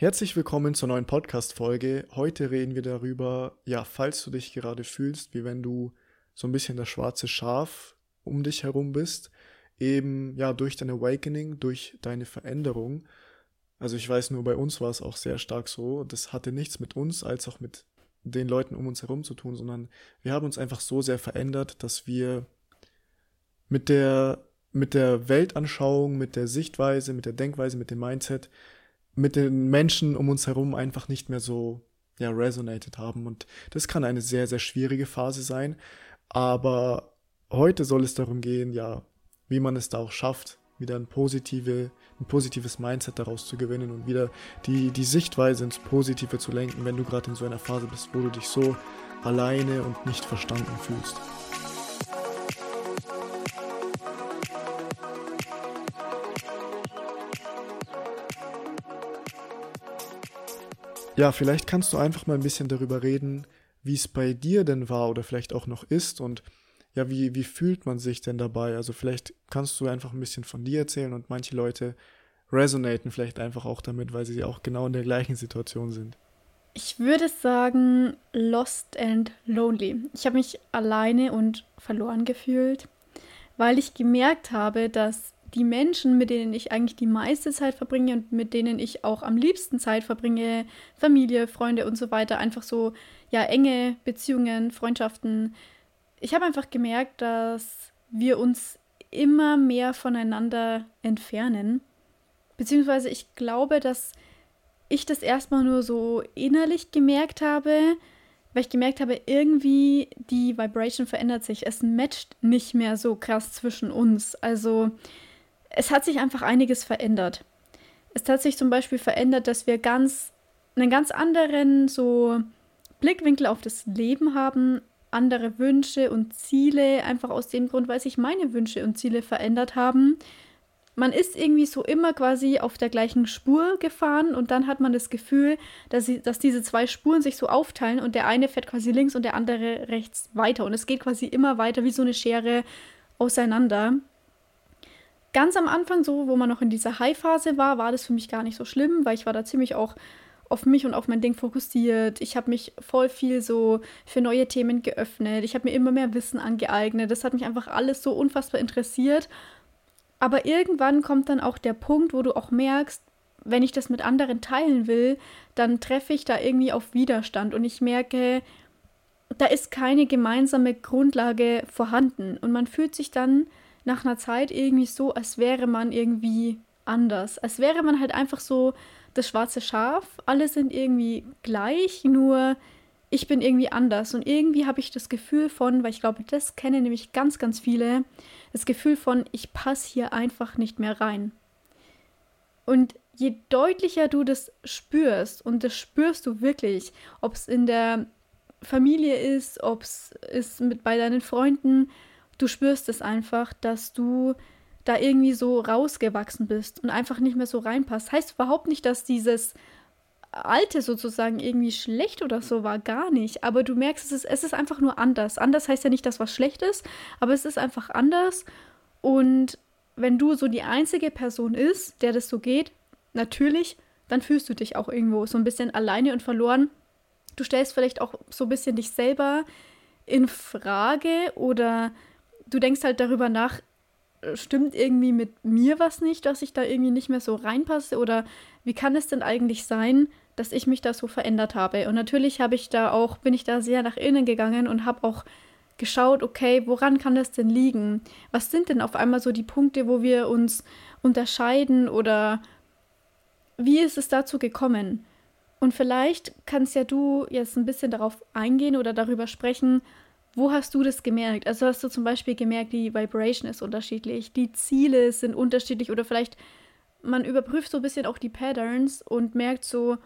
Herzlich willkommen zur neuen Podcast-Folge. Heute reden wir darüber, ja, falls du dich gerade fühlst, wie wenn du so ein bisschen das schwarze Schaf um dich herum bist, eben, ja, durch dein Awakening, durch deine Veränderung. Also ich weiß nur, bei uns war es auch sehr stark so. Das hatte nichts mit uns als auch mit den Leuten um uns herum zu tun, sondern wir haben uns einfach so sehr verändert, dass wir mit der, mit der Weltanschauung, mit der Sichtweise, mit der Denkweise, mit dem Mindset mit den Menschen um uns herum einfach nicht mehr so ja, resonated haben. Und das kann eine sehr, sehr schwierige Phase sein. Aber heute soll es darum gehen, ja, wie man es da auch schafft, wieder ein, positive, ein positives Mindset daraus zu gewinnen und wieder die, die Sichtweise ins Positive zu lenken, wenn du gerade in so einer Phase bist, wo du dich so alleine und nicht verstanden fühlst. Ja, vielleicht kannst du einfach mal ein bisschen darüber reden, wie es bei dir denn war oder vielleicht auch noch ist und ja, wie, wie fühlt man sich denn dabei? Also vielleicht kannst du einfach ein bisschen von dir erzählen und manche Leute resonaten vielleicht einfach auch damit, weil sie auch genau in der gleichen Situation sind. Ich würde sagen, lost and lonely. Ich habe mich alleine und verloren gefühlt, weil ich gemerkt habe, dass die Menschen, mit denen ich eigentlich die meiste Zeit verbringe und mit denen ich auch am liebsten Zeit verbringe, Familie, Freunde und so weiter, einfach so, ja, enge Beziehungen, Freundschaften. Ich habe einfach gemerkt, dass wir uns immer mehr voneinander entfernen. Beziehungsweise ich glaube, dass ich das erstmal nur so innerlich gemerkt habe, weil ich gemerkt habe, irgendwie die Vibration verändert sich. Es matcht nicht mehr so krass zwischen uns. Also es hat sich einfach einiges verändert. Es hat sich zum Beispiel verändert, dass wir ganz einen ganz anderen so Blickwinkel auf das Leben haben, andere Wünsche und Ziele, einfach aus dem Grund, weil sich meine Wünsche und Ziele verändert haben. Man ist irgendwie so immer quasi auf der gleichen Spur gefahren und dann hat man das Gefühl, dass, sie, dass diese zwei Spuren sich so aufteilen und der eine fährt quasi links und der andere rechts weiter und es geht quasi immer weiter wie so eine Schere auseinander ganz am Anfang, so wo man noch in dieser High-Phase war, war das für mich gar nicht so schlimm, weil ich war da ziemlich auch auf mich und auf mein Ding fokussiert. Ich habe mich voll viel so für neue Themen geöffnet. Ich habe mir immer mehr Wissen angeeignet. Das hat mich einfach alles so unfassbar interessiert. Aber irgendwann kommt dann auch der Punkt, wo du auch merkst, wenn ich das mit anderen teilen will, dann treffe ich da irgendwie auf Widerstand und ich merke, da ist keine gemeinsame Grundlage vorhanden und man fühlt sich dann nach einer Zeit irgendwie so, als wäre man irgendwie anders. Als wäre man halt einfach so das schwarze Schaf. Alle sind irgendwie gleich, nur ich bin irgendwie anders. Und irgendwie habe ich das Gefühl von, weil ich glaube, das kennen nämlich ganz, ganz viele, das Gefühl von, ich passe hier einfach nicht mehr rein. Und je deutlicher du das spürst, und das spürst du wirklich, ob es in der Familie ist, ob es ist mit bei deinen Freunden, du spürst es einfach, dass du da irgendwie so rausgewachsen bist und einfach nicht mehr so reinpasst. Heißt überhaupt nicht, dass dieses Alte sozusagen irgendwie schlecht oder so war, gar nicht. Aber du merkst, es ist, es ist einfach nur anders. Anders heißt ja nicht, dass was schlecht ist, aber es ist einfach anders. Und wenn du so die einzige Person ist, der das so geht, natürlich, dann fühlst du dich auch irgendwo so ein bisschen alleine und verloren. Du stellst vielleicht auch so ein bisschen dich selber in Frage oder du denkst halt darüber nach, äh, stimmt irgendwie mit mir was nicht, dass ich da irgendwie nicht mehr so reinpasse oder wie kann es denn eigentlich sein, dass ich mich da so verändert habe? Und natürlich habe ich da auch bin ich da sehr nach innen gegangen und habe auch geschaut, okay, woran kann das denn liegen? Was sind denn auf einmal so die Punkte, wo wir uns unterscheiden oder wie ist es dazu gekommen? Und vielleicht kannst ja du jetzt ein bisschen darauf eingehen oder darüber sprechen, wo hast du das gemerkt? Also hast du zum Beispiel gemerkt, die Vibration ist unterschiedlich, die Ziele sind unterschiedlich oder vielleicht man überprüft so ein bisschen auch die Patterns und merkt so,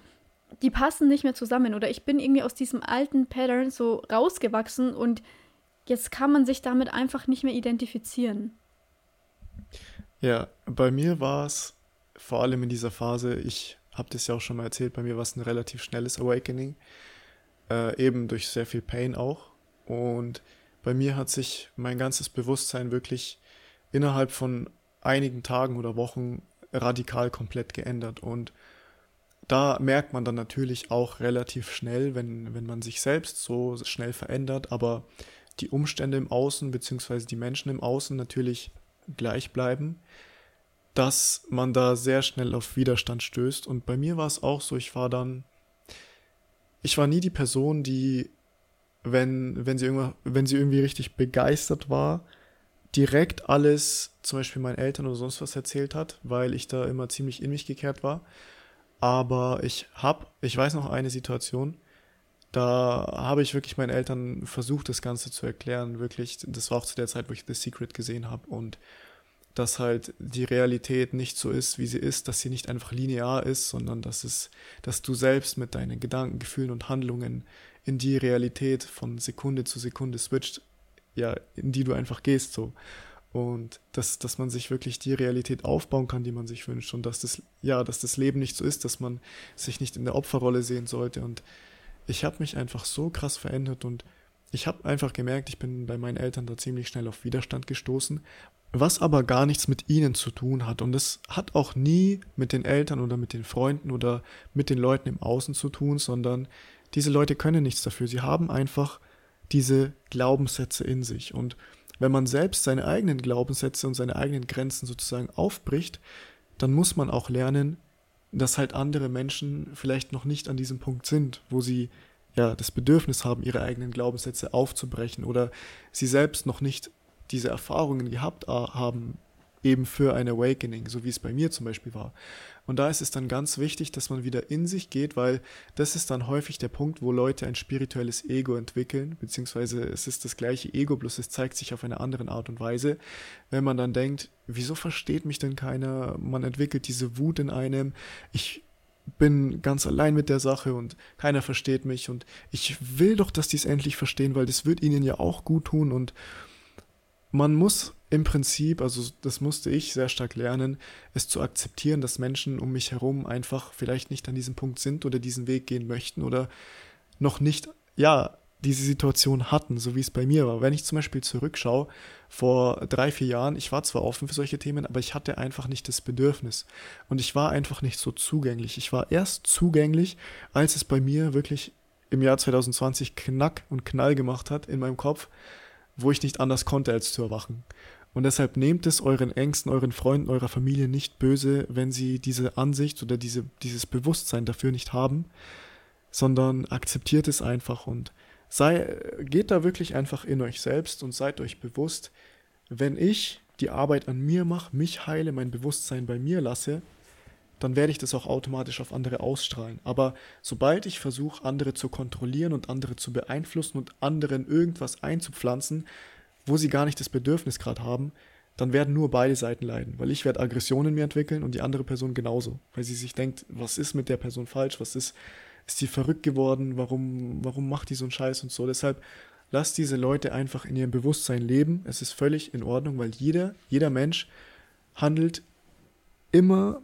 die passen nicht mehr zusammen oder ich bin irgendwie aus diesem alten Pattern so rausgewachsen und jetzt kann man sich damit einfach nicht mehr identifizieren. Ja, bei mir war es vor allem in dieser Phase, ich habe das ja auch schon mal erzählt, bei mir war es ein relativ schnelles Awakening, äh, eben durch sehr viel Pain auch und bei mir hat sich mein ganzes Bewusstsein wirklich innerhalb von einigen Tagen oder Wochen radikal komplett geändert. Und da merkt man dann natürlich auch relativ schnell, wenn, wenn man sich selbst so schnell verändert, aber die Umstände im Außen bzw. die Menschen im Außen natürlich gleich bleiben, dass man da sehr schnell auf Widerstand stößt. Und bei mir war es auch so, ich war dann, ich war nie die Person, die, wenn, wenn, sie, wenn sie irgendwie richtig begeistert war, direkt alles zum Beispiel meinen Eltern oder sonst was erzählt hat, weil ich da immer ziemlich in mich gekehrt war. Aber ich habe, ich weiß noch eine Situation, da habe ich wirklich meinen Eltern versucht, das Ganze zu erklären. Wirklich, das war auch zu der Zeit, wo ich The Secret gesehen habe und dass halt die Realität nicht so ist, wie sie ist, dass sie nicht einfach linear ist, sondern dass es, dass du selbst mit deinen Gedanken, Gefühlen und Handlungen in die Realität von Sekunde zu Sekunde switcht, ja, in die du einfach gehst so. Und dass, dass man sich wirklich die Realität aufbauen kann, die man sich wünscht. Und dass das, ja, dass das Leben nicht so ist, dass man sich nicht in der Opferrolle sehen sollte. Und ich habe mich einfach so krass verändert und ich habe einfach gemerkt, ich bin bei meinen Eltern da ziemlich schnell auf Widerstand gestoßen, was aber gar nichts mit ihnen zu tun hat. Und es hat auch nie mit den Eltern oder mit den Freunden oder mit den Leuten im Außen zu tun, sondern diese Leute können nichts dafür. Sie haben einfach diese Glaubenssätze in sich. Und wenn man selbst seine eigenen Glaubenssätze und seine eigenen Grenzen sozusagen aufbricht, dann muss man auch lernen, dass halt andere Menschen vielleicht noch nicht an diesem Punkt sind, wo sie ja das Bedürfnis haben, ihre eigenen Glaubenssätze aufzubrechen oder sie selbst noch nicht diese Erfahrungen gehabt haben, eben für ein Awakening, so wie es bei mir zum Beispiel war. Und da ist es dann ganz wichtig, dass man wieder in sich geht, weil das ist dann häufig der Punkt, wo Leute ein spirituelles Ego entwickeln, beziehungsweise es ist das gleiche Ego, bloß es zeigt sich auf eine andere Art und Weise. Wenn man dann denkt, wieso versteht mich denn keiner? Man entwickelt diese Wut in einem. Ich bin ganz allein mit der Sache und keiner versteht mich und ich will doch, dass die es endlich verstehen, weil das wird ihnen ja auch gut tun und man muss im Prinzip, also das musste ich sehr stark lernen, es zu akzeptieren, dass Menschen um mich herum einfach vielleicht nicht an diesem Punkt sind oder diesen Weg gehen möchten oder noch nicht, ja, diese Situation hatten, so wie es bei mir war. Wenn ich zum Beispiel zurückschaue, vor drei, vier Jahren, ich war zwar offen für solche Themen, aber ich hatte einfach nicht das Bedürfnis. Und ich war einfach nicht so zugänglich. Ich war erst zugänglich, als es bei mir wirklich im Jahr 2020 Knack und Knall gemacht hat in meinem Kopf, wo ich nicht anders konnte, als zu erwachen. Und deshalb nehmt es euren Ängsten, euren Freunden, eurer Familie nicht böse, wenn sie diese Ansicht oder diese, dieses Bewusstsein dafür nicht haben, sondern akzeptiert es einfach und sei, geht da wirklich einfach in euch selbst und seid euch bewusst, wenn ich die Arbeit an mir mache, mich heile, mein Bewusstsein bei mir lasse, dann werde ich das auch automatisch auf andere ausstrahlen. Aber sobald ich versuche, andere zu kontrollieren und andere zu beeinflussen und anderen irgendwas einzupflanzen, wo sie gar nicht das Bedürfnis gerade haben, dann werden nur beide Seiten leiden, weil ich werde Aggressionen in mir entwickeln und die andere Person genauso, weil sie sich denkt, was ist mit der Person falsch, was ist, ist die verrückt geworden, warum, warum macht die so einen Scheiß und so. Deshalb lasst diese Leute einfach in ihrem Bewusstsein leben. Es ist völlig in Ordnung, weil jeder, jeder Mensch handelt immer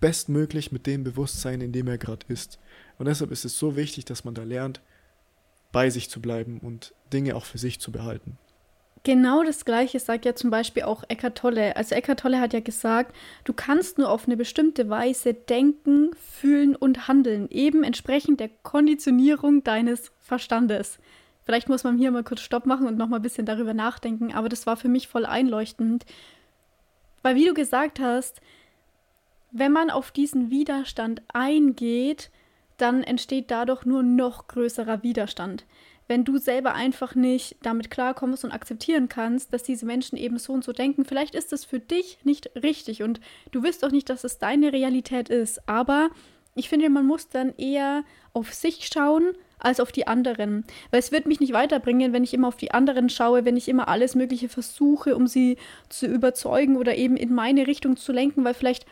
bestmöglich mit dem Bewusstsein, in dem er gerade ist. Und deshalb ist es so wichtig, dass man da lernt, bei sich zu bleiben und Dinge auch für sich zu behalten. Genau das Gleiche sagt ja zum Beispiel auch Eckart Tolle. Also Eckart Tolle hat ja gesagt, du kannst nur auf eine bestimmte Weise denken, fühlen und handeln, eben entsprechend der Konditionierung deines Verstandes. Vielleicht muss man hier mal kurz Stopp machen und nochmal ein bisschen darüber nachdenken, aber das war für mich voll einleuchtend. Weil wie du gesagt hast, wenn man auf diesen Widerstand eingeht, dann entsteht dadurch nur noch größerer Widerstand wenn du selber einfach nicht damit klarkommst und akzeptieren kannst, dass diese Menschen eben so und so denken, vielleicht ist es für dich nicht richtig und du wirst auch nicht, dass es deine Realität ist. Aber ich finde, man muss dann eher auf sich schauen als auf die anderen. Weil es wird mich nicht weiterbringen, wenn ich immer auf die anderen schaue, wenn ich immer alles Mögliche versuche, um sie zu überzeugen oder eben in meine Richtung zu lenken, weil vielleicht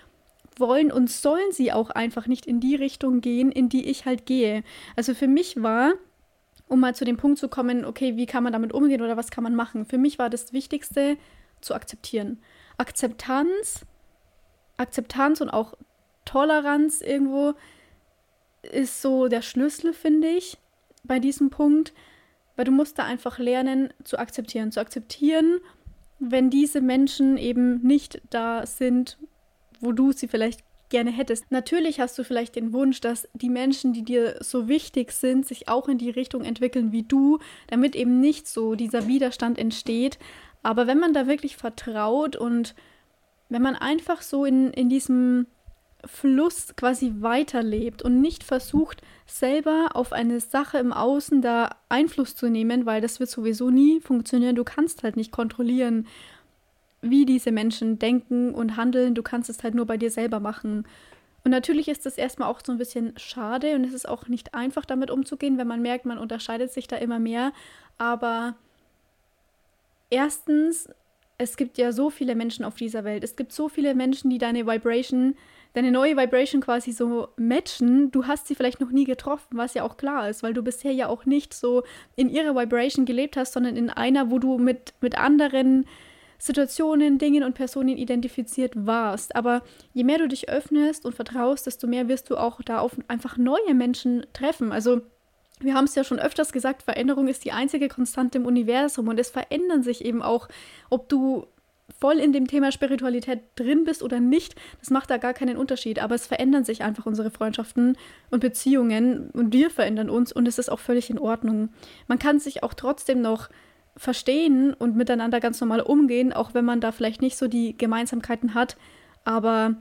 wollen und sollen sie auch einfach nicht in die Richtung gehen, in die ich halt gehe. Also für mich war um mal zu dem Punkt zu kommen, okay, wie kann man damit umgehen oder was kann man machen? Für mich war das Wichtigste zu akzeptieren. Akzeptanz, Akzeptanz und auch Toleranz irgendwo ist so der Schlüssel, finde ich, bei diesem Punkt, weil du musst da einfach lernen zu akzeptieren, zu akzeptieren, wenn diese Menschen eben nicht da sind, wo du sie vielleicht gerne hättest. Natürlich hast du vielleicht den Wunsch, dass die Menschen, die dir so wichtig sind, sich auch in die Richtung entwickeln wie du, damit eben nicht so dieser Widerstand entsteht. Aber wenn man da wirklich vertraut und wenn man einfach so in, in diesem Fluss quasi weiterlebt und nicht versucht, selber auf eine Sache im Außen da Einfluss zu nehmen, weil das wird sowieso nie funktionieren. Du kannst halt nicht kontrollieren, wie diese Menschen denken und handeln. Du kannst es halt nur bei dir selber machen. Und natürlich ist das erstmal auch so ein bisschen schade und es ist auch nicht einfach damit umzugehen, wenn man merkt, man unterscheidet sich da immer mehr. Aber erstens, es gibt ja so viele Menschen auf dieser Welt. Es gibt so viele Menschen, die deine Vibration, deine neue Vibration quasi so matchen. Du hast sie vielleicht noch nie getroffen, was ja auch klar ist, weil du bisher ja auch nicht so in ihrer Vibration gelebt hast, sondern in einer, wo du mit, mit anderen Situationen, Dingen und Personen identifiziert warst. Aber je mehr du dich öffnest und vertraust, desto mehr wirst du auch da auf einfach neue Menschen treffen. Also wir haben es ja schon öfters gesagt, Veränderung ist die einzige Konstante im Universum und es verändern sich eben auch, ob du voll in dem Thema Spiritualität drin bist oder nicht, das macht da gar keinen Unterschied. Aber es verändern sich einfach unsere Freundschaften und Beziehungen und wir verändern uns und es ist auch völlig in Ordnung. Man kann sich auch trotzdem noch verstehen und miteinander ganz normal umgehen, auch wenn man da vielleicht nicht so die Gemeinsamkeiten hat. Aber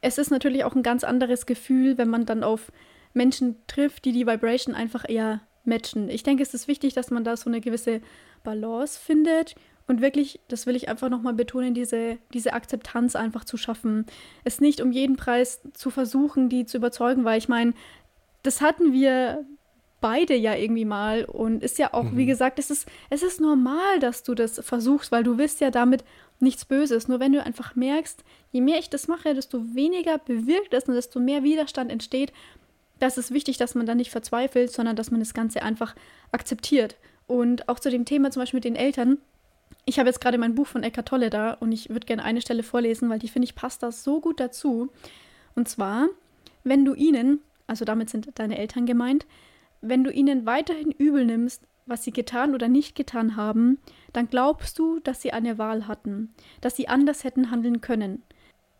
es ist natürlich auch ein ganz anderes Gefühl, wenn man dann auf Menschen trifft, die die Vibration einfach eher matchen. Ich denke, es ist wichtig, dass man da so eine gewisse Balance findet und wirklich, das will ich einfach nochmal betonen, diese, diese Akzeptanz einfach zu schaffen. Es nicht um jeden Preis zu versuchen, die zu überzeugen, weil ich meine, das hatten wir beide ja irgendwie mal und ist ja auch, mhm. wie gesagt, es ist, es ist normal, dass du das versuchst, weil du willst ja damit nichts Böses. Nur wenn du einfach merkst, je mehr ich das mache, desto weniger bewirkt es und desto mehr Widerstand entsteht, das ist wichtig, dass man da nicht verzweifelt, sondern dass man das Ganze einfach akzeptiert. Und auch zu dem Thema zum Beispiel mit den Eltern. Ich habe jetzt gerade mein Buch von Eckhart Tolle da und ich würde gerne eine Stelle vorlesen, weil die finde ich passt da so gut dazu. Und zwar, wenn du ihnen, also damit sind deine Eltern gemeint, wenn du ihnen weiterhin übel nimmst, was sie getan oder nicht getan haben, dann glaubst du, dass sie eine Wahl hatten, dass sie anders hätten handeln können.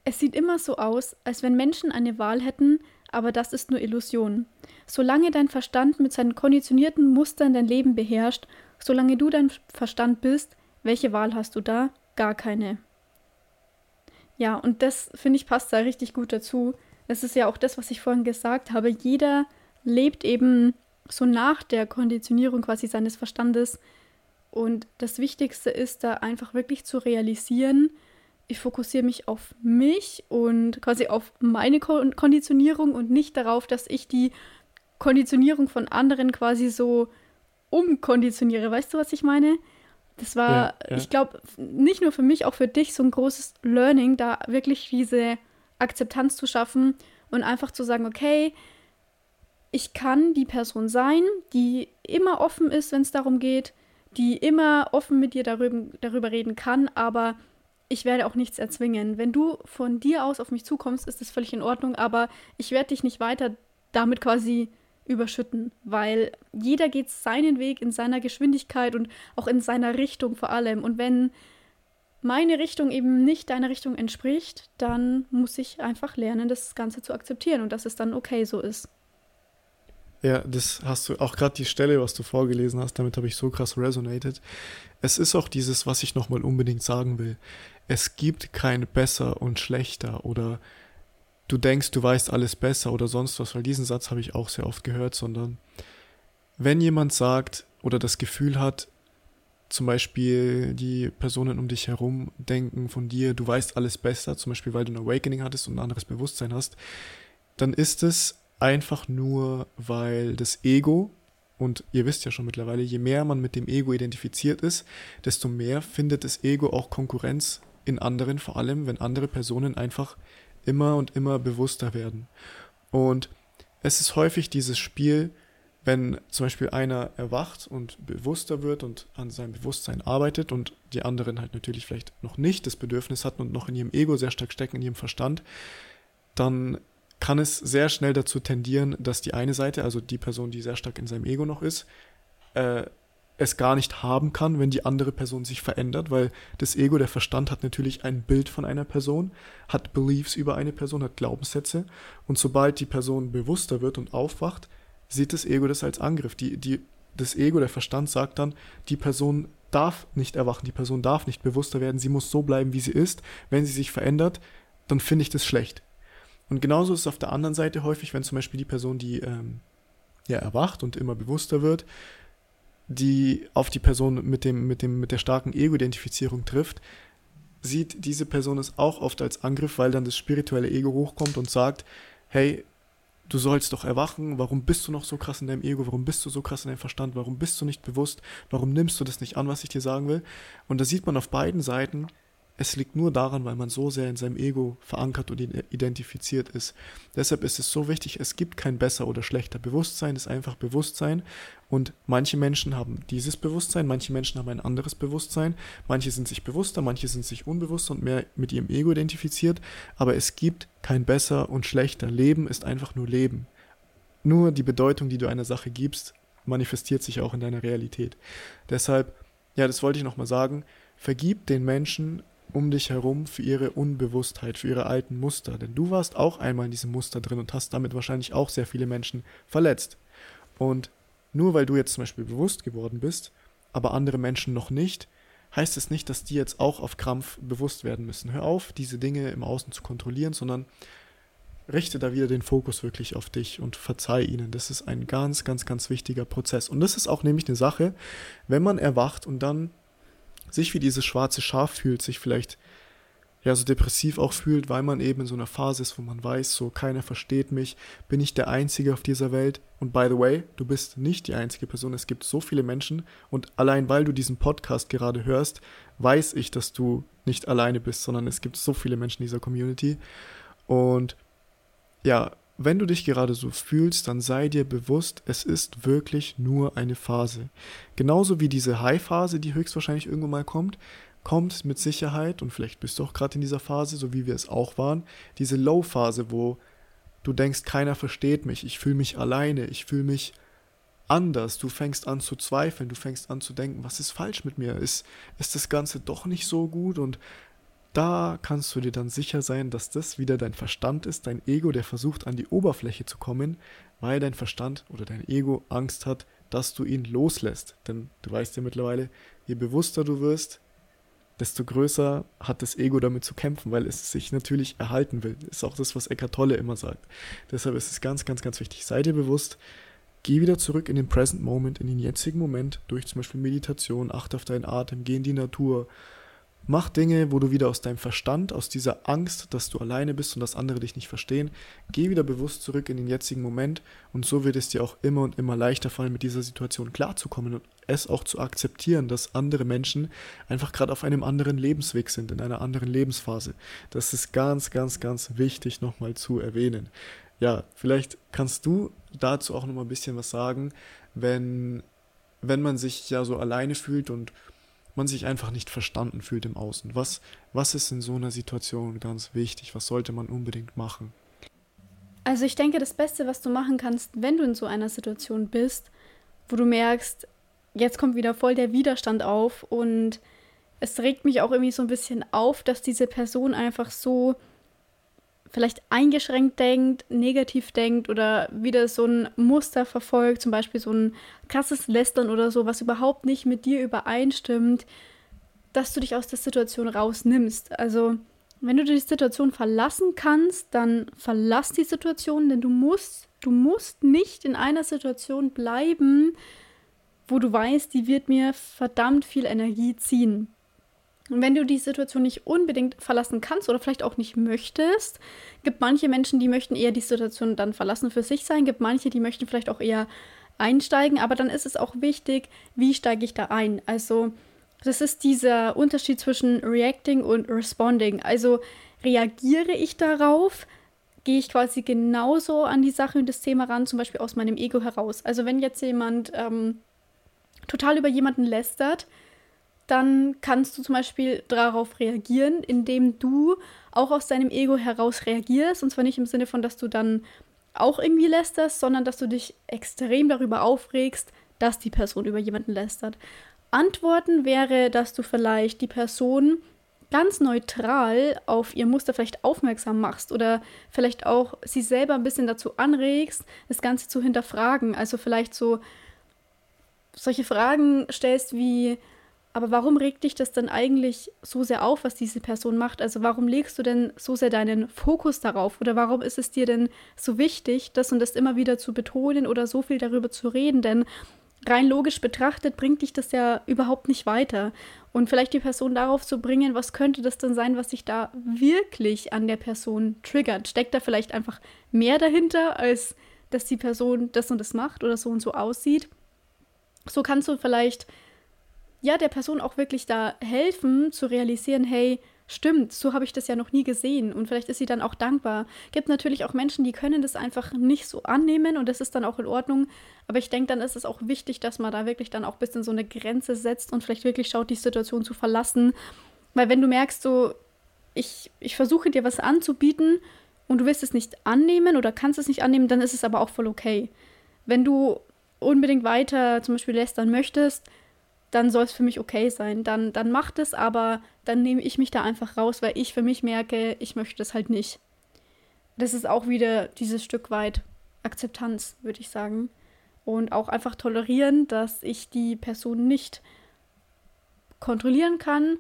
Es sieht immer so aus, als wenn Menschen eine Wahl hätten, aber das ist nur Illusion. Solange dein Verstand mit seinen konditionierten Mustern dein Leben beherrscht, solange du dein Verstand bist, welche Wahl hast du da? Gar keine. Ja, und das finde ich passt da richtig gut dazu. Das ist ja auch das, was ich vorhin gesagt habe. Jeder lebt eben so nach der Konditionierung quasi seines Verstandes. Und das Wichtigste ist da einfach wirklich zu realisieren, ich fokussiere mich auf mich und quasi auf meine Konditionierung und nicht darauf, dass ich die Konditionierung von anderen quasi so umkonditioniere. Weißt du, was ich meine? Das war, ja, ja. ich glaube, nicht nur für mich, auch für dich so ein großes Learning, da wirklich diese Akzeptanz zu schaffen und einfach zu sagen, okay, ich kann die Person sein, die immer offen ist, wenn es darum geht, die immer offen mit dir darüber, darüber reden kann, aber ich werde auch nichts erzwingen. Wenn du von dir aus auf mich zukommst, ist das völlig in Ordnung, aber ich werde dich nicht weiter damit quasi überschütten, weil jeder geht seinen Weg in seiner Geschwindigkeit und auch in seiner Richtung vor allem. Und wenn meine Richtung eben nicht deiner Richtung entspricht, dann muss ich einfach lernen, das Ganze zu akzeptieren und dass es dann okay so ist. Ja, das hast du auch gerade die Stelle, was du vorgelesen hast, damit habe ich so krass resonated. Es ist auch dieses, was ich nochmal unbedingt sagen will. Es gibt kein besser und schlechter oder du denkst, du weißt alles besser oder sonst was, weil diesen Satz habe ich auch sehr oft gehört, sondern wenn jemand sagt oder das Gefühl hat, zum Beispiel die Personen um dich herum denken von dir, du weißt alles besser, zum Beispiel weil du ein Awakening hattest und ein anderes Bewusstsein hast, dann ist es einfach nur, weil das Ego, und ihr wisst ja schon mittlerweile, je mehr man mit dem Ego identifiziert ist, desto mehr findet das Ego auch Konkurrenz in anderen, vor allem wenn andere Personen einfach immer und immer bewusster werden. Und es ist häufig dieses Spiel, wenn zum Beispiel einer erwacht und bewusster wird und an seinem Bewusstsein arbeitet und die anderen halt natürlich vielleicht noch nicht das Bedürfnis hatten und noch in ihrem Ego sehr stark stecken, in ihrem Verstand, dann kann es sehr schnell dazu tendieren, dass die eine Seite, also die Person, die sehr stark in seinem Ego noch ist, äh, es gar nicht haben kann, wenn die andere Person sich verändert, weil das Ego, der Verstand hat natürlich ein Bild von einer Person, hat Beliefs über eine Person, hat Glaubenssätze und sobald die Person bewusster wird und aufwacht, sieht das Ego das als Angriff. Die, die, das Ego, der Verstand sagt dann, die Person darf nicht erwachen, die Person darf nicht bewusster werden, sie muss so bleiben, wie sie ist. Wenn sie sich verändert, dann finde ich das schlecht. Und genauso ist es auf der anderen Seite häufig, wenn zum Beispiel die Person, die ähm, ja, erwacht und immer bewusster wird, die auf die Person mit, dem, mit, dem, mit der starken Ego-Identifizierung trifft, sieht diese Person es auch oft als Angriff, weil dann das spirituelle Ego hochkommt und sagt, hey, du sollst doch erwachen, warum bist du noch so krass in deinem Ego, warum bist du so krass in deinem Verstand, warum bist du nicht bewusst, warum nimmst du das nicht an, was ich dir sagen will? Und da sieht man auf beiden Seiten, es liegt nur daran, weil man so sehr in seinem Ego verankert und identifiziert ist. Deshalb ist es so wichtig, es gibt kein besser oder schlechter. Bewusstsein ist einfach Bewusstsein und manche Menschen haben dieses Bewusstsein, manche Menschen haben ein anderes Bewusstsein, manche sind sich bewusster, manche sind sich unbewusster und mehr mit ihrem Ego identifiziert, aber es gibt kein besser und schlechter. Leben ist einfach nur Leben. Nur die Bedeutung, die du einer Sache gibst, manifestiert sich auch in deiner Realität. Deshalb, ja, das wollte ich nochmal sagen, vergib den Menschen um dich herum für ihre Unbewusstheit, für ihre alten Muster. Denn du warst auch einmal in diesem Muster drin und hast damit wahrscheinlich auch sehr viele Menschen verletzt. Und nur weil du jetzt zum Beispiel bewusst geworden bist, aber andere Menschen noch nicht, heißt es nicht, dass die jetzt auch auf Krampf bewusst werden müssen. Hör auf, diese Dinge im Außen zu kontrollieren, sondern richte da wieder den Fokus wirklich auf dich und verzeih ihnen. Das ist ein ganz, ganz, ganz wichtiger Prozess. Und das ist auch nämlich eine Sache, wenn man erwacht und dann sich wie dieses schwarze Schaf fühlt, sich vielleicht ja so depressiv auch fühlt, weil man eben in so einer Phase ist, wo man weiß, so keiner versteht mich, bin ich der Einzige auf dieser Welt. Und by the way, du bist nicht die einzige Person. Es gibt so viele Menschen und allein weil du diesen Podcast gerade hörst, weiß ich, dass du nicht alleine bist, sondern es gibt so viele Menschen in dieser Community. Und ja, wenn du dich gerade so fühlst, dann sei dir bewusst, es ist wirklich nur eine Phase. Genauso wie diese High-Phase, die höchstwahrscheinlich irgendwann mal kommt, kommt mit Sicherheit, und vielleicht bist du auch gerade in dieser Phase, so wie wir es auch waren, diese Low-Phase, wo du denkst, keiner versteht mich, ich fühle mich alleine, ich fühle mich anders, du fängst an zu zweifeln, du fängst an zu denken, was ist falsch mit mir, ist, ist das Ganze doch nicht so gut und da kannst du dir dann sicher sein, dass das wieder dein Verstand ist, dein Ego, der versucht an die Oberfläche zu kommen, weil dein Verstand oder dein Ego Angst hat, dass du ihn loslässt. Denn du weißt ja mittlerweile, je bewusster du wirst, desto größer hat das Ego damit zu kämpfen, weil es sich natürlich erhalten will. Ist auch das, was Eckart Tolle immer sagt. Deshalb ist es ganz, ganz, ganz wichtig. Sei dir bewusst, geh wieder zurück in den Present Moment, in den jetzigen Moment, durch zum Beispiel Meditation, achte auf deinen Atem, geh in die Natur, Mach Dinge, wo du wieder aus deinem Verstand, aus dieser Angst, dass du alleine bist und dass andere dich nicht verstehen, geh wieder bewusst zurück in den jetzigen Moment und so wird es dir auch immer und immer leichter fallen, mit dieser Situation klarzukommen und es auch zu akzeptieren, dass andere Menschen einfach gerade auf einem anderen Lebensweg sind, in einer anderen Lebensphase. Das ist ganz, ganz, ganz wichtig nochmal zu erwähnen. Ja, vielleicht kannst du dazu auch nochmal ein bisschen was sagen, wenn, wenn man sich ja so alleine fühlt und man sich einfach nicht verstanden fühlt im Außen. Was, was ist in so einer Situation ganz wichtig? Was sollte man unbedingt machen? Also ich denke, das Beste, was du machen kannst, wenn du in so einer Situation bist, wo du merkst, jetzt kommt wieder voll der Widerstand auf und es regt mich auch irgendwie so ein bisschen auf, dass diese Person einfach so vielleicht eingeschränkt denkt, negativ denkt oder wieder so ein Muster verfolgt, zum Beispiel so ein krasses Lästern oder so, was überhaupt nicht mit dir übereinstimmt, dass du dich aus der Situation rausnimmst. Also, wenn du die Situation verlassen kannst, dann verlass die Situation, denn du musst, du musst nicht in einer Situation bleiben, wo du weißt, die wird mir verdammt viel Energie ziehen. Und wenn du die Situation nicht unbedingt verlassen kannst oder vielleicht auch nicht möchtest, gibt manche Menschen, die möchten eher die Situation dann verlassen für sich sein, gibt manche, die möchten vielleicht auch eher einsteigen, aber dann ist es auch wichtig, wie steige ich da ein? Also, das ist dieser Unterschied zwischen reacting und responding. Also, reagiere ich darauf, gehe ich quasi genauso an die Sache und das Thema ran, zum Beispiel aus meinem Ego heraus. Also, wenn jetzt jemand ähm, total über jemanden lästert, dann kannst du zum Beispiel darauf reagieren, indem du auch aus deinem Ego heraus reagierst. Und zwar nicht im Sinne von, dass du dann auch irgendwie lästerst, sondern dass du dich extrem darüber aufregst, dass die Person über jemanden lästert. Antworten wäre, dass du vielleicht die Person ganz neutral auf ihr Muster vielleicht aufmerksam machst oder vielleicht auch sie selber ein bisschen dazu anregst, das Ganze zu hinterfragen. Also vielleicht so solche Fragen stellst wie, aber warum regt dich das denn eigentlich so sehr auf, was diese Person macht? Also warum legst du denn so sehr deinen Fokus darauf? Oder warum ist es dir denn so wichtig, das und das immer wieder zu betonen oder so viel darüber zu reden? Denn rein logisch betrachtet bringt dich das ja überhaupt nicht weiter. Und vielleicht die Person darauf zu bringen, was könnte das denn sein, was sich da wirklich an der Person triggert? Steckt da vielleicht einfach mehr dahinter, als dass die Person das und das macht oder so und so aussieht? So kannst du vielleicht ja der Person auch wirklich da helfen zu realisieren, hey, stimmt, so habe ich das ja noch nie gesehen und vielleicht ist sie dann auch dankbar. Gibt natürlich auch Menschen, die können das einfach nicht so annehmen und das ist dann auch in Ordnung, aber ich denke, dann ist es auch wichtig, dass man da wirklich dann auch ein bisschen so eine Grenze setzt und vielleicht wirklich schaut, die Situation zu verlassen, weil wenn du merkst, so ich, ich versuche dir was anzubieten und du willst es nicht annehmen oder kannst es nicht annehmen, dann ist es aber auch voll okay. Wenn du unbedingt weiter zum Beispiel lästern möchtest, dann soll es für mich okay sein. Dann, dann macht es, aber dann nehme ich mich da einfach raus, weil ich für mich merke, ich möchte das halt nicht. Das ist auch wieder dieses Stück weit Akzeptanz, würde ich sagen. Und auch einfach tolerieren, dass ich die Person nicht kontrollieren kann,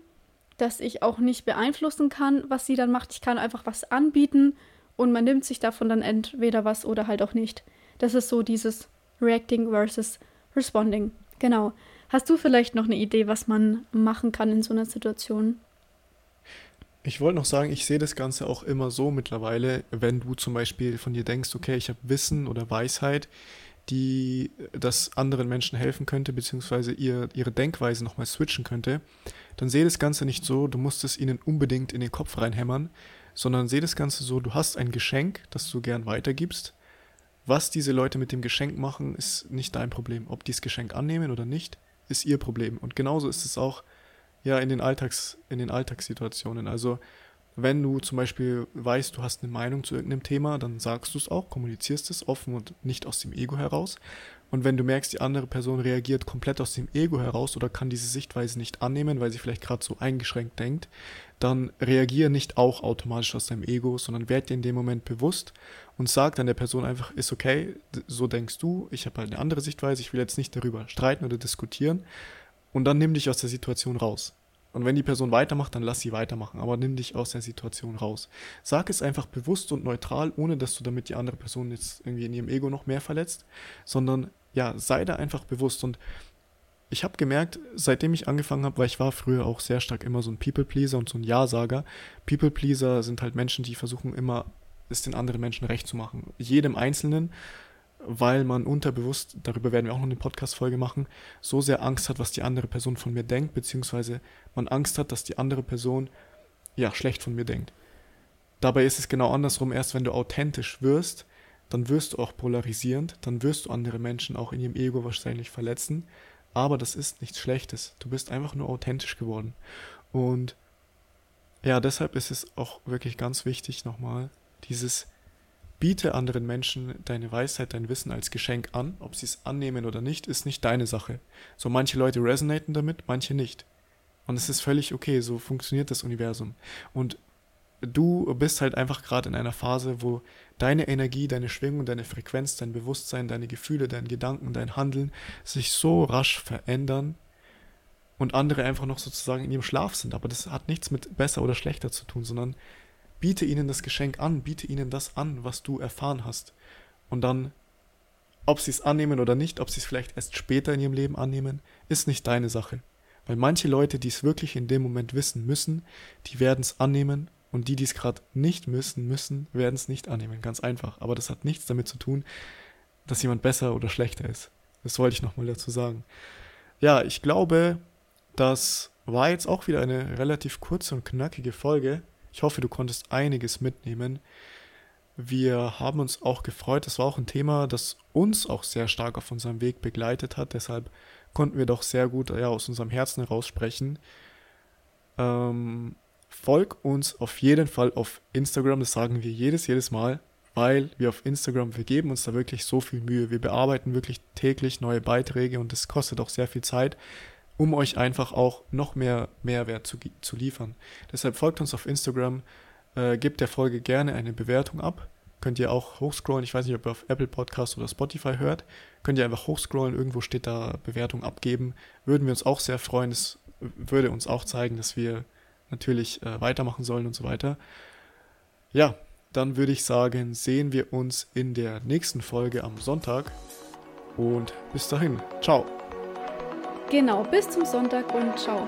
dass ich auch nicht beeinflussen kann, was sie dann macht. Ich kann einfach was anbieten und man nimmt sich davon dann entweder was oder halt auch nicht. Das ist so dieses Reacting versus Responding. Genau. Hast du vielleicht noch eine Idee, was man machen kann in so einer Situation? Ich wollte noch sagen, ich sehe das Ganze auch immer so mittlerweile, wenn du zum Beispiel von dir denkst, okay, ich habe Wissen oder Weisheit, die das anderen Menschen helfen könnte, beziehungsweise ihr, ihre Denkweise nochmal switchen könnte, dann sehe das Ganze nicht so, du musst es ihnen unbedingt in den Kopf reinhämmern, sondern sehe das Ganze so, du hast ein Geschenk, das du gern weitergibst. Was diese Leute mit dem Geschenk machen, ist nicht dein Problem. Ob die das Geschenk annehmen oder nicht, ist ihr Problem. Und genauso ist es auch ja in den Alltags, in den Alltagssituationen. Also wenn du zum Beispiel weißt, du hast eine Meinung zu irgendeinem Thema, dann sagst du es auch, kommunizierst es offen und nicht aus dem Ego heraus. Und wenn du merkst, die andere Person reagiert komplett aus dem Ego heraus oder kann diese Sichtweise nicht annehmen, weil sie vielleicht gerade so eingeschränkt denkt, dann reagiere nicht auch automatisch aus deinem Ego, sondern werd dir in dem Moment bewusst und sag dann der Person einfach, ist okay, so denkst du, ich habe halt eine andere Sichtweise, ich will jetzt nicht darüber streiten oder diskutieren. Und dann nimm dich aus der Situation raus. Und wenn die Person weitermacht, dann lass sie weitermachen, aber nimm dich aus der Situation raus. Sag es einfach bewusst und neutral, ohne dass du damit die andere Person jetzt irgendwie in ihrem Ego noch mehr verletzt, sondern ja, sei da einfach bewusst. Und ich habe gemerkt, seitdem ich angefangen habe, weil ich war früher auch sehr stark immer so ein People-Pleaser und so ein Ja-Sager. People-Pleaser sind halt Menschen, die versuchen immer, es den anderen Menschen recht zu machen. Jedem Einzelnen weil man unterbewusst, darüber werden wir auch noch eine Podcast-Folge machen, so sehr Angst hat, was die andere Person von mir denkt, beziehungsweise man Angst hat, dass die andere Person ja schlecht von mir denkt. Dabei ist es genau andersrum, erst wenn du authentisch wirst, dann wirst du auch polarisierend, dann wirst du andere Menschen auch in ihrem Ego wahrscheinlich verletzen, aber das ist nichts Schlechtes. Du bist einfach nur authentisch geworden. Und ja, deshalb ist es auch wirklich ganz wichtig nochmal, dieses Biete anderen Menschen deine Weisheit, dein Wissen als Geschenk an. Ob sie es annehmen oder nicht, ist nicht deine Sache. So manche Leute resonaten damit, manche nicht. Und es ist völlig okay, so funktioniert das Universum. Und du bist halt einfach gerade in einer Phase, wo deine Energie, deine Schwingung, deine Frequenz, dein Bewusstsein, deine Gefühle, dein Gedanken, dein Handeln sich so rasch verändern und andere einfach noch sozusagen in ihrem Schlaf sind. Aber das hat nichts mit besser oder schlechter zu tun, sondern biete ihnen das Geschenk an, biete ihnen das an, was du erfahren hast. Und dann, ob sie es annehmen oder nicht, ob sie es vielleicht erst später in ihrem Leben annehmen, ist nicht deine Sache. Weil manche Leute, die es wirklich in dem Moment wissen müssen, die werden es annehmen und die, die es gerade nicht müssen, müssen, werden es nicht annehmen. Ganz einfach. Aber das hat nichts damit zu tun, dass jemand besser oder schlechter ist. Das wollte ich nochmal dazu sagen. Ja, ich glaube, das war jetzt auch wieder eine relativ kurze und knackige Folge. Ich hoffe, du konntest einiges mitnehmen. Wir haben uns auch gefreut. Das war auch ein Thema, das uns auch sehr stark auf unserem Weg begleitet hat. Deshalb konnten wir doch sehr gut ja, aus unserem Herzen heraus sprechen. Ähm, folg uns auf jeden Fall auf Instagram. Das sagen wir jedes, jedes Mal. weil wir auf Instagram, wir geben uns da wirklich so viel Mühe. Wir bearbeiten wirklich täglich neue Beiträge und es kostet auch sehr viel Zeit, um euch einfach auch noch mehr Mehrwert zu, zu liefern. Deshalb folgt uns auf Instagram, äh, gebt der Folge gerne eine Bewertung ab. Könnt ihr auch hochscrollen. Ich weiß nicht, ob ihr auf Apple Podcast oder Spotify hört. Könnt ihr einfach hochscrollen. Irgendwo steht da Bewertung abgeben. Würden wir uns auch sehr freuen. Es würde uns auch zeigen, dass wir natürlich äh, weitermachen sollen und so weiter. Ja, dann würde ich sagen, sehen wir uns in der nächsten Folge am Sonntag. Und bis dahin, ciao. Genau, bis zum Sonntag und ciao.